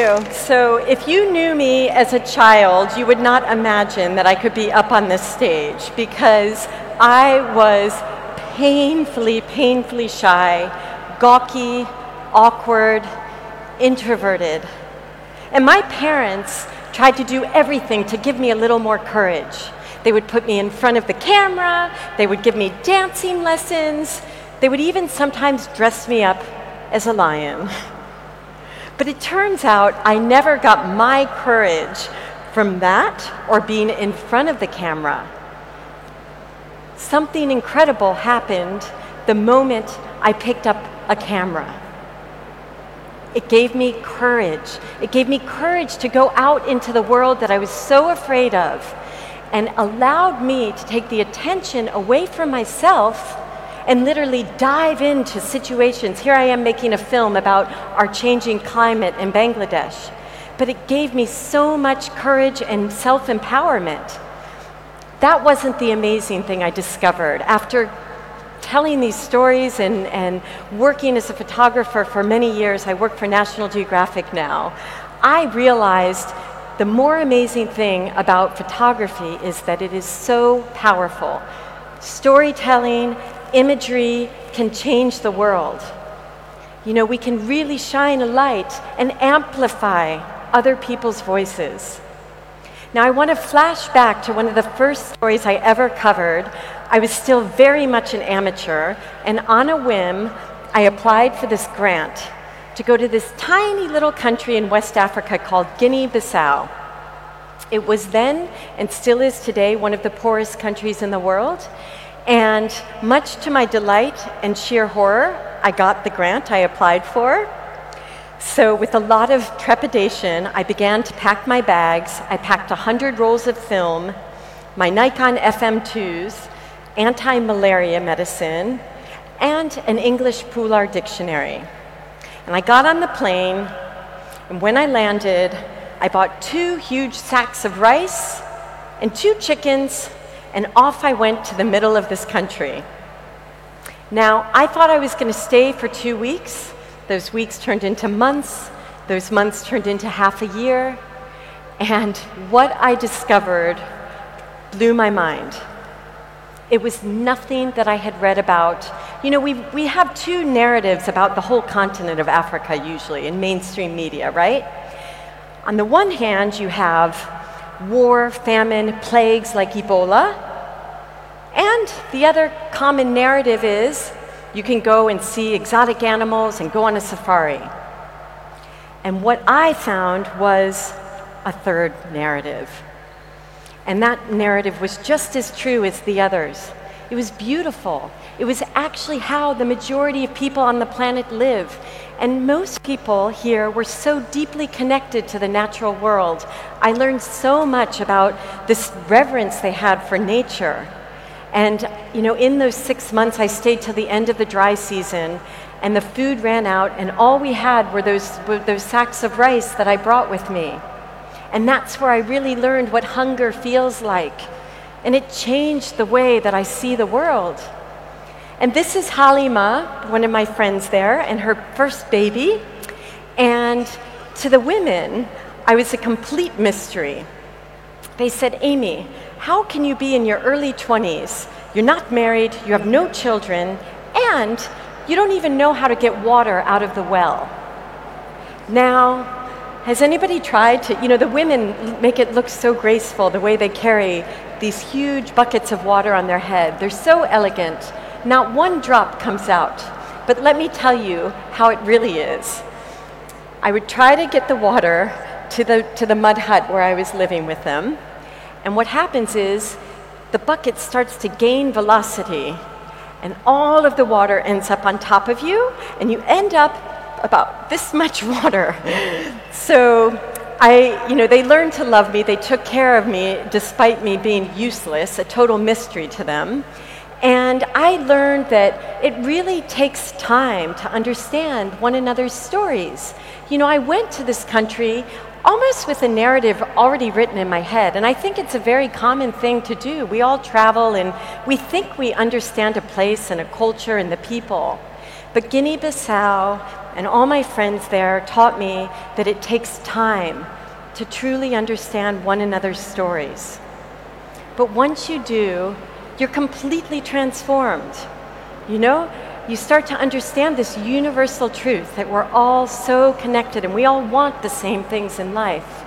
So, if you knew me as a child, you would not imagine that I could be up on this stage because I was painfully, painfully shy, gawky, awkward, introverted. And my parents tried to do everything to give me a little more courage. They would put me in front of the camera, they would give me dancing lessons, they would even sometimes dress me up as a lion. But it turns out I never got my courage from that or being in front of the camera. Something incredible happened the moment I picked up a camera. It gave me courage. It gave me courage to go out into the world that I was so afraid of and allowed me to take the attention away from myself and literally dive into situations. Here I am making a film about our changing climate in Bangladesh, but it gave me so much courage and self empowerment. That wasn't the amazing thing I discovered. After telling these stories and, and working as a photographer for many years, I work for National Geographic now, I realized the more amazing thing about photography is that it is so powerful. Storytelling, imagery can change the world. You know, we can really shine a light and amplify other people's voices. Now, I want to flash back to one of the first stories I ever covered. I was still very much an amateur, and on a whim, I applied for this grant to go to this tiny little country in West Africa called Guinea Bissau. It was then, and still is today, one of the poorest countries in the world. And much to my delight and sheer horror, I got the grant I applied for. So, with a lot of trepidation, I began to pack my bags. I packed 100 rolls of film, my Nikon FM2s, anti malaria medicine, and an English Pular dictionary. And I got on the plane, and when I landed, I bought two huge sacks of rice and two chickens and off I went to the middle of this country. Now, I thought I was going to stay for two weeks. Those weeks turned into months, those months turned into half a year, and what I discovered blew my mind. It was nothing that I had read about. You know, we, we have two narratives about the whole continent of Africa usually in mainstream media, right? On the one hand, you have war, famine, plagues like Ebola. And the other common narrative is you can go and see exotic animals and go on a safari. And what I found was a third narrative. And that narrative was just as true as the others. It was beautiful. It was actually how the majority of people on the planet live. And most people here were so deeply connected to the natural world. I learned so much about this reverence they had for nature. And, you know, in those six months, I stayed till the end of the dry season, and the food ran out, and all we had were those, were those sacks of rice that I brought with me. And that's where I really learned what hunger feels like. And it changed the way that I see the world. And this is Halima, one of my friends there, and her first baby. And to the women, I was a complete mystery. They said, Ami, how can you be in your early 20s? You're not married, you have no children, and you don't even know how to get water out of the well. Now, has anybody tried to, you know, the women make it look so graceful the way they carry these huge buckets of water on their head. They're so elegant. Not one drop comes out. But let me tell you how it really is. I would try to get the water to the, to the mud hut where I was living with them. And what happens is the bucket starts to gain velocity, and all of the water ends up on top of you, and you end up about this much water. so I, you know, they learned to love me. They took care of me despite me being useless, a total mystery to them. And I learned that it really takes time to understand one another's stories. You know, I went to this country almost with a narrative already written in my head, and I think it's a very common thing to do. We all travel and we think we understand a place and a culture and the people. But Guinea Bissau and all my friends there taught me that it takes time to truly understand one another's stories. But once you do, you're completely transformed. You know, you start to understand this universal truth that we're all so connected and we all want the same things in life.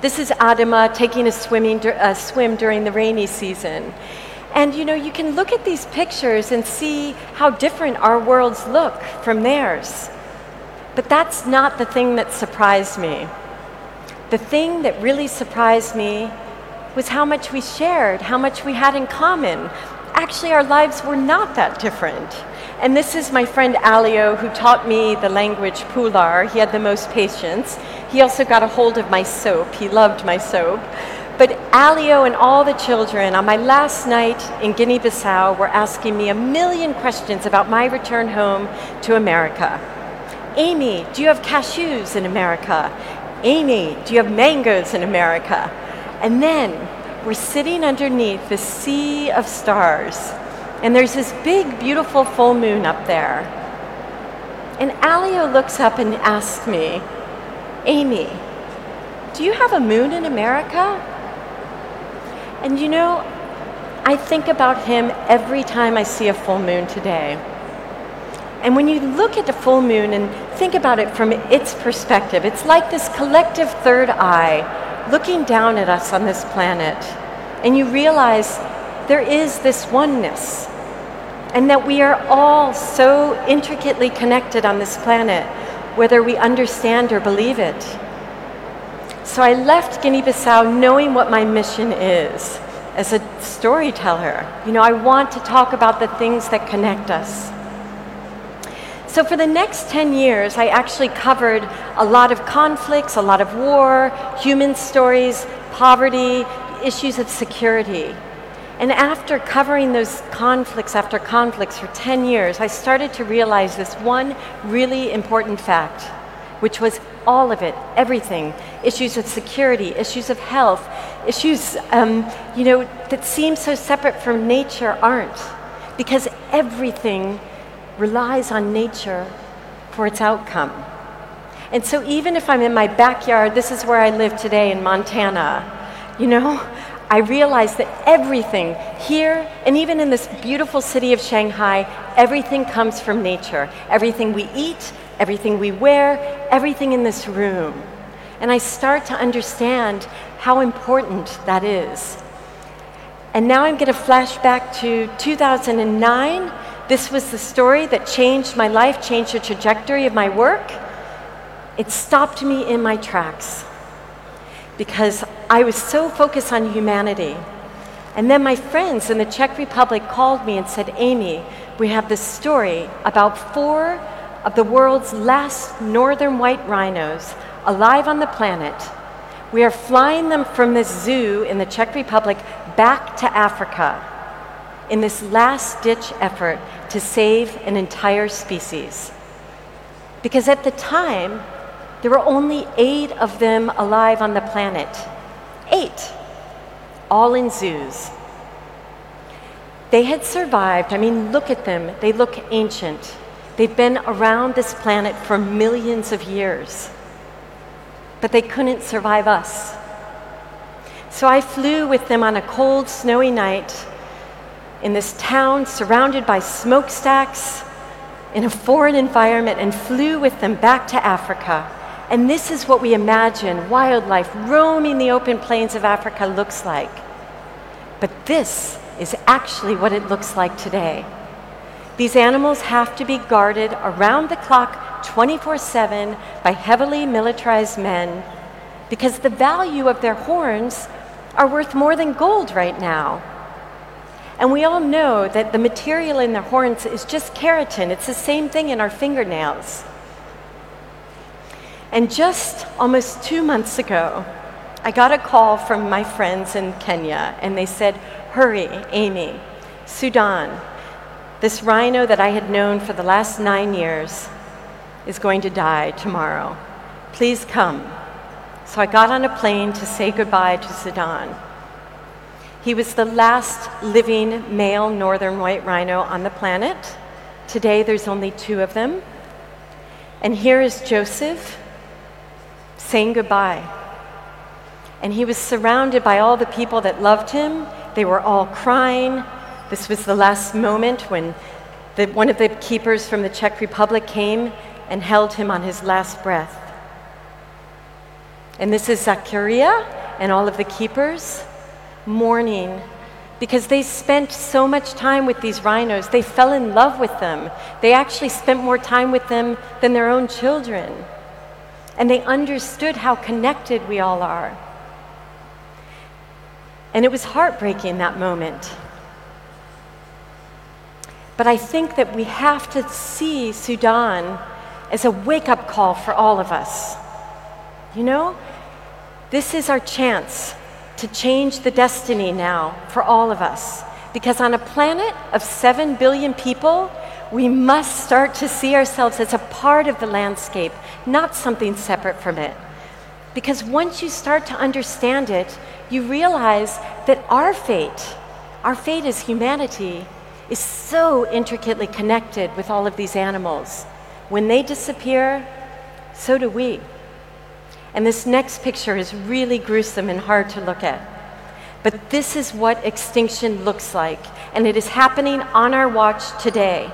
This is Adama taking a, swimming, a swim during the rainy season. And you know, you can look at these pictures and see how different our worlds look from theirs. But that's not the thing that surprised me. The thing that really surprised me was how much we shared, how much we had in common. Actually, our lives were not that different. And this is my friend Alio, who taught me the language Pular. He had the most patience. He also got a hold of my soap. He loved my soap. But Alio and all the children on my last night in Guinea Bissau were asking me a million questions about my return home to America. Ami, do you have cashews in America? Ami, do you have mangoes in America? And then we're sitting underneath the sea of stars, and there's this big, beautiful full moon up there. And Alio looks up and asks me, Ami, do you have a moon in America? And you know, I think about him every time I see a full moon today. And when you look at the full moon and think about it from its perspective, it's like this collective third eye looking down at us on this planet. And you realize there is this oneness, and that we are all so intricately connected on this planet, whether we understand or believe it. So I left Guinea Bissau knowing what my mission is as a storyteller. You know, I want to talk about the things that connect us. So for the next 10 years, I actually covered a lot of conflicts, a lot of war, human stories, poverty, issues of security. And after covering those conflicts after conflicts for 10 years, I started to realize this one really important fact, which was all of it, everything issues of security, issues of health, issues um, you know, that seem so separate from nature aren't. Because everything relies on nature for its outcome. And so, even if I'm in my backyard, this is where I live today in Montana, you know, I realize that everything here, and even in this beautiful city of Shanghai, everything comes from nature. Everything we eat, everything we wear, everything in this room. And I start to understand how important that is. And now I'm going to flash back to 2009. This was the story that changed my life, changed the trajectory of my work. It stopped me in my tracks because I was so focused on humanity. And then my friends in the Czech Republic called me and said, Ami, we have this story about four of the world's last northern white rhinos alive on the planet. We are flying them from this zoo in the Czech Republic back to Africa in this last ditch effort to save an entire species. Because at the time, there were only eight of them alive on the planet. Eight, all in zoos. They had survived. I mean, look at them. They look ancient. They've been around this planet for millions of years, but they couldn't survive us. So I flew with them on a cold, snowy night in this town surrounded by smokestacks in a foreign environment and flew with them back to Africa. And this is what we imagine wildlife roaming the open plains of Africa looks like. But this is actually what it looks like today. These animals have to be guarded around the clock 24 7 by heavily militarized men because the value of their horns are worth more than gold right now. And we all know that the material in their horns is just keratin. It's the same thing in our fingernails. And just almost two months ago, I got a call from my friends in Kenya, and they said, Hurry, Ami, Sudan, this rhino that I had known for the last nine years is going to die tomorrow. Please come. So I got on a plane to say goodbye to Sudan. He was the last living male northern white rhino on the planet. Today, there's only two of them. And here is Joseph saying goodbye. And he was surrounded by all the people that loved him. They were all crying. This was the last moment when the, one of the keepers from the Czech Republic came and held him on his last breath. And this is Zachariah and all of the keepers mourning because they spent so much time with these rhinos. They fell in love with them. They actually spent more time with them than their own children. And they understood how connected we all are. And it was heartbreaking that moment. But I think that we have to see Sudan as a wake up call for all of us. You know, this is our chance to change the destiny now for all of us. Because on a planet of 7 billion people, we must start to see ourselves as a part of the landscape, not something separate from it. Because once you start to understand it, you realize that our fate, our fate as humanity, is so intricately connected with all of these animals. When they disappear, so do we. And this next picture is really gruesome and hard to look at. But this is what extinction looks like, and it is happening on our watch today.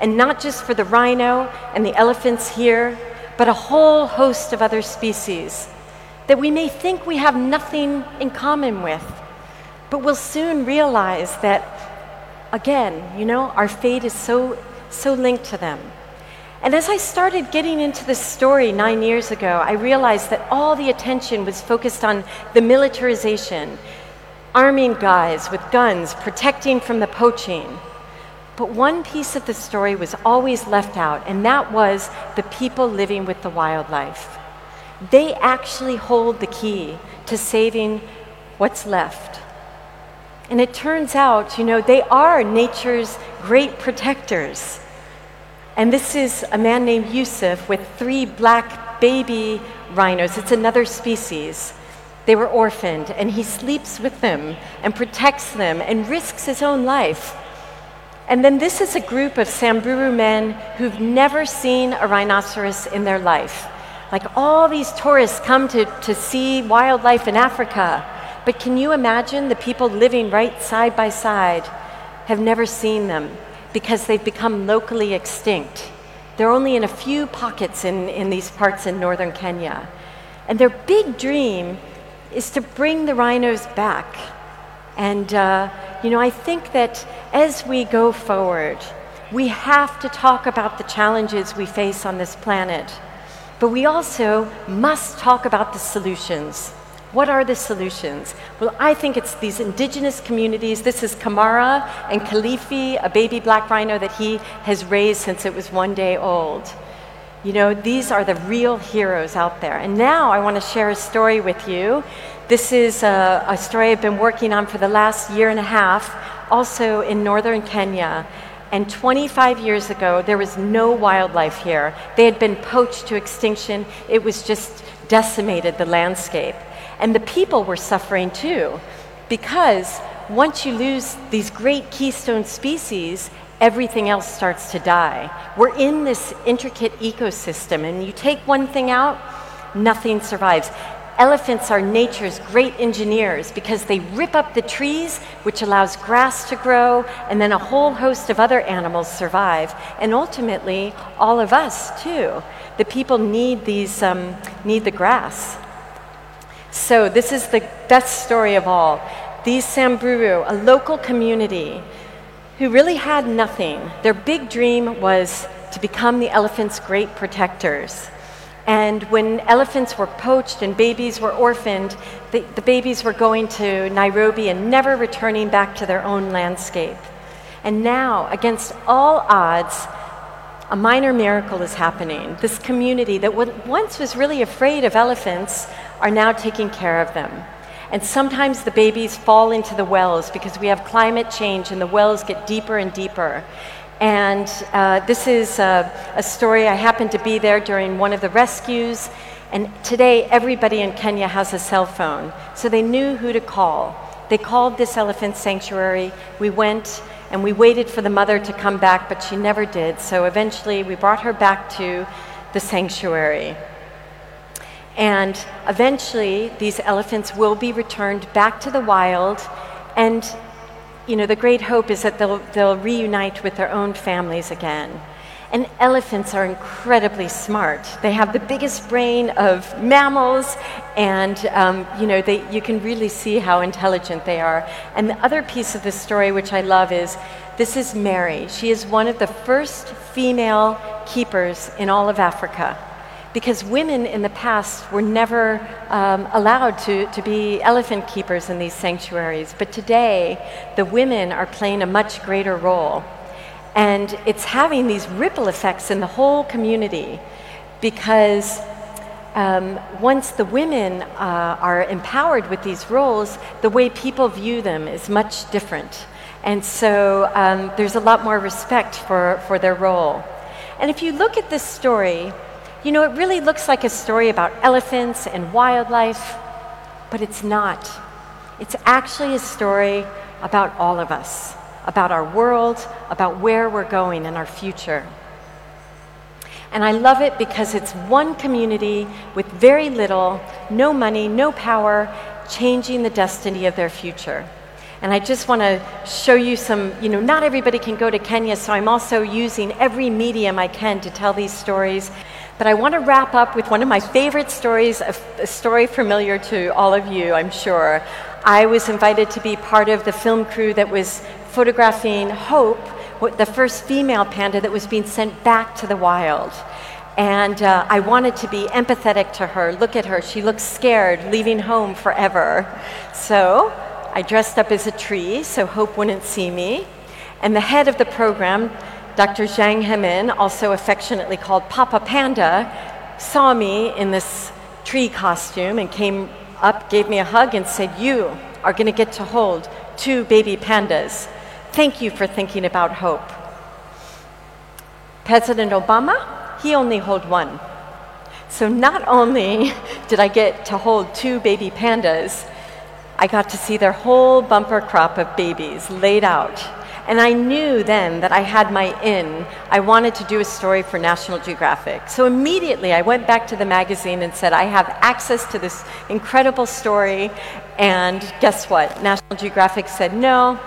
And not just for the rhino and the elephants here, but a whole host of other species that we may think we have nothing in common with. But we'll soon realize that again, you know, our fate is so, so linked to them. And as I started getting into this story nine years ago, I realized that all the attention was focused on the militarization, arming guys with guns, protecting from the poaching. But one piece of the story was always left out, and that was the people living with the wildlife. They actually hold the key to saving what's left. And it turns out, you know, they are nature's great protectors. And this is a man named Yusuf with three black baby rhinos. It's another species. They were orphaned, and he sleeps with them and protects them and risks his own life. And then this is a group of Samburu men who've never seen a rhinoceros in their life. Like all these tourists come to, to see wildlife in Africa, but can you imagine the people living right side by side have never seen them because they've become locally extinct? They're only in a few pockets in, in these parts in northern Kenya. And their big dream is to bring the rhinos back. And, uh, you know, I think that as we go forward, we have to talk about the challenges we face on this planet. But we also must talk about the solutions. What are the solutions? Well, I think it's these indigenous communities. This is Kamara and Khalifi, a baby black rhino that he has raised since it was one day old. You know, these are the real heroes out there. And now I want to share a story with you. This is a, a story I've been working on for the last year and a half, also in northern Kenya. And 25 years ago, there was no wildlife here. They had been poached to extinction. It was just decimated the landscape. And the people were suffering too, because once you lose these great keystone species, everything else starts to die. We're in this intricate ecosystem, and you take one thing out, nothing survives. Elephants are nature's great engineers because they rip up the trees, which allows grass to grow, and then a whole host of other animals survive. And ultimately, all of us too. The people need, these, um, need the grass. So, this is the best story of all. These Samburu, a local community who really had nothing, their big dream was to become the elephant's great protectors. And when elephants were poached and babies were orphaned, the, the, babies were going to Nairobi and never returning back to their own landscape. And now, against all odds, a minor miracle is happening. This community that once was really afraid of elephants are now taking care of them. And sometimes the babies fall into the wells because we have climate change and the wells get deeper and deeper. And uh, this is a, a story. I happened to be there during one of the rescues. And today, everybody in Kenya has a cell phone. So they knew who to call. They called this elephant sanctuary. We went And we waited for the mother to come back, but she never did. So eventually we brought her back to the sanctuary. And eventually these elephants will be returned back to the wild. And, you know, the great hope is that they'll, they'll reunite with their own families again. And elephants are incredibly smart. They have the biggest brain of mammals, and um, you know they, you can really see how intelligent they are. And the other piece of the story, which I love, is this is Mary. She is one of the first female keepers in all of Africa because women in the past were never um, allowed to, to be elephant keepers in these sanctuaries. But today, the women are playing a much greater role. And it's having these ripple effects in the whole community because um, once the women uh, are empowered with these roles, the way people view them is much different. And so um, there's a lot more respect for, for their role. And if you look at this story, you know, it really looks like a story about elephants and wildlife, but it's not. It's actually a story about all of us about our world, about where we're going in our future. And I love it because it's one community with very little, no money, no power, changing the destiny of their future. And I just want to show you some, you know, not everybody can go to Kenya, so I'm also using every medium I can to tell these stories. But I want to wrap up with one of my favorite stories, a, story familiar to all of you, I'm sure. I was invited to be part of the film crew that was photographing Hope, the first female panda that was being sent back to the wild. And uh, I wanted to be empathetic to her. Look at her, she looks scared, leaving home forever. So I dressed up as a tree so Hope wouldn't see me. And the head of the program, Dr. Zhang Hemin, also affectionately called Papa Panda, saw me in this tree costume and came up, gave me a hug, and said, You are going to get to hold two baby pandas. Thank you for thinking about hope. President Obama, he only held one. So not only did I get to hold two baby pandas, I got to see their whole bumper crop of babies laid out. And I knew then that I had my in. I wanted to do a story for National Geographic. So immediately I went back to the magazine and said, I have access to this incredible story. And guess what? National Geographic said, no,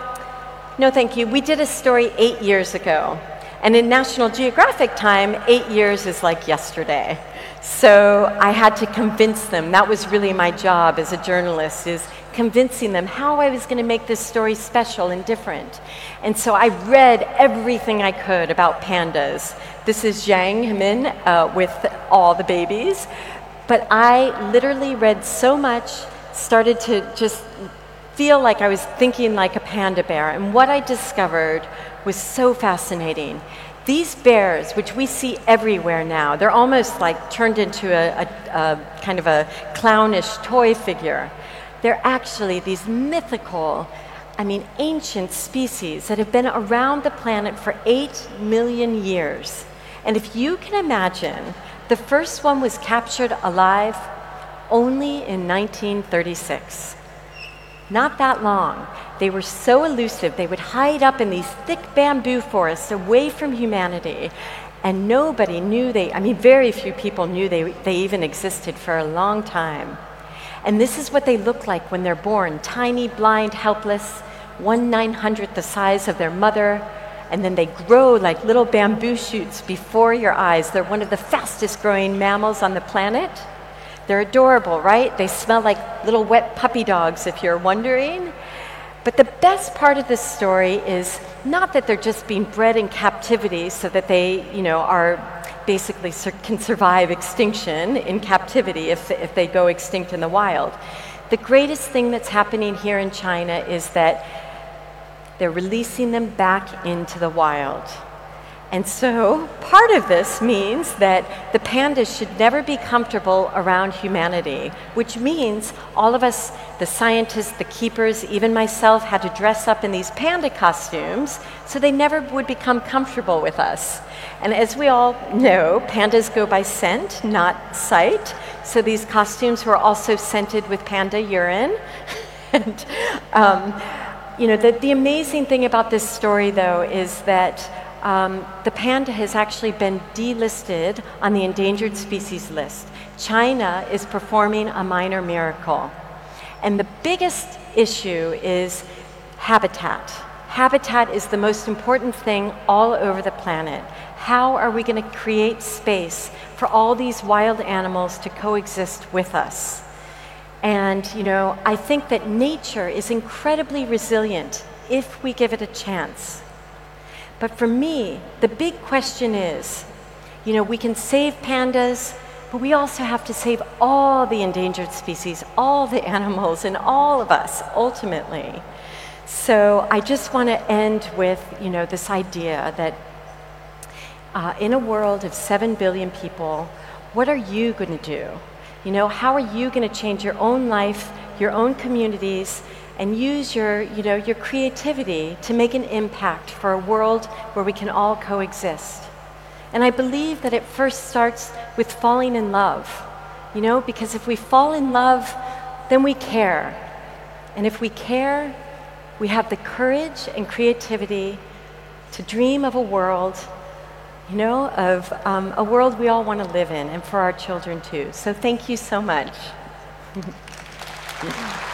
no, thank you. We did a story eight years ago. And in National Geographic time, eight years is like yesterday. So I had to convince them. That was really my job as a journalist, is convincing them how I was going to make this story special and different. And so I read everything I could about pandas. This is Zhang Hemin uh, with all the babies. But I literally read so much, started to just feel like I was thinking like a panda bear. And what I discovered was so fascinating. These bears, which we see everywhere now, they're almost like turned into a, a, a kind of a clownish toy figure. They're actually these mythical, I mean, ancient species that have been around the planet for eight million years. And if you can imagine, the first one was captured alive only in 1936. Not that long. They were so elusive, they would hide up in these thick bamboo forests away from humanity. And nobody knew they, I mean, very few people knew they, they even existed for a long time. And this is what they look like when they're born tiny, blind, helpless, one nine hundredth the size of their mother. And then they grow like little bamboo shoots before your eyes. They're one of the fastest growing mammals on the planet. They're adorable, right? They smell like little wet puppy dogs, if you're wondering. But the best part of this story is not that they're just being bred in captivity so that they, you know, are basically sur- can survive extinction in captivity if, if they go extinct in the wild. The greatest thing that's happening here in China is that they're releasing them back into the wild. And so, part of this means that the pandas should never be comfortable around humanity, which means all of us, the scientists, the keepers, even myself, had to dress up in these panda costumes so they never would become comfortable with us. And as we all know, pandas go by scent, not sight. So, these costumes were also scented with panda urine. and, um, you know, the, the amazing thing about this story, though, is that um, the panda has actually been delisted on the endangered species list. China is performing a minor miracle. And the biggest issue is habitat. Habitat is the most important thing all over the planet. How are we going to create space for all these wild animals to coexist with us? And, you know, I think that nature is incredibly resilient if we give it a chance. But for me, the big question is you know, we can save pandas, but we also have to save all the endangered species, all the animals, and all of us ultimately. So I just want to end with, you know, this idea that uh, in a world of 7 billion people, what are you going to do? You know, how are you going to change your own life, your own communities, and use your, you know, your creativity to make an impact for a world where we can all coexist? And I believe that it first starts with falling in love, you know, because if we fall in love, then we care. And if we care, we have the courage and creativity to dream of a world, you know, of um, a world we all want to live in and for our children too. So thank you so much.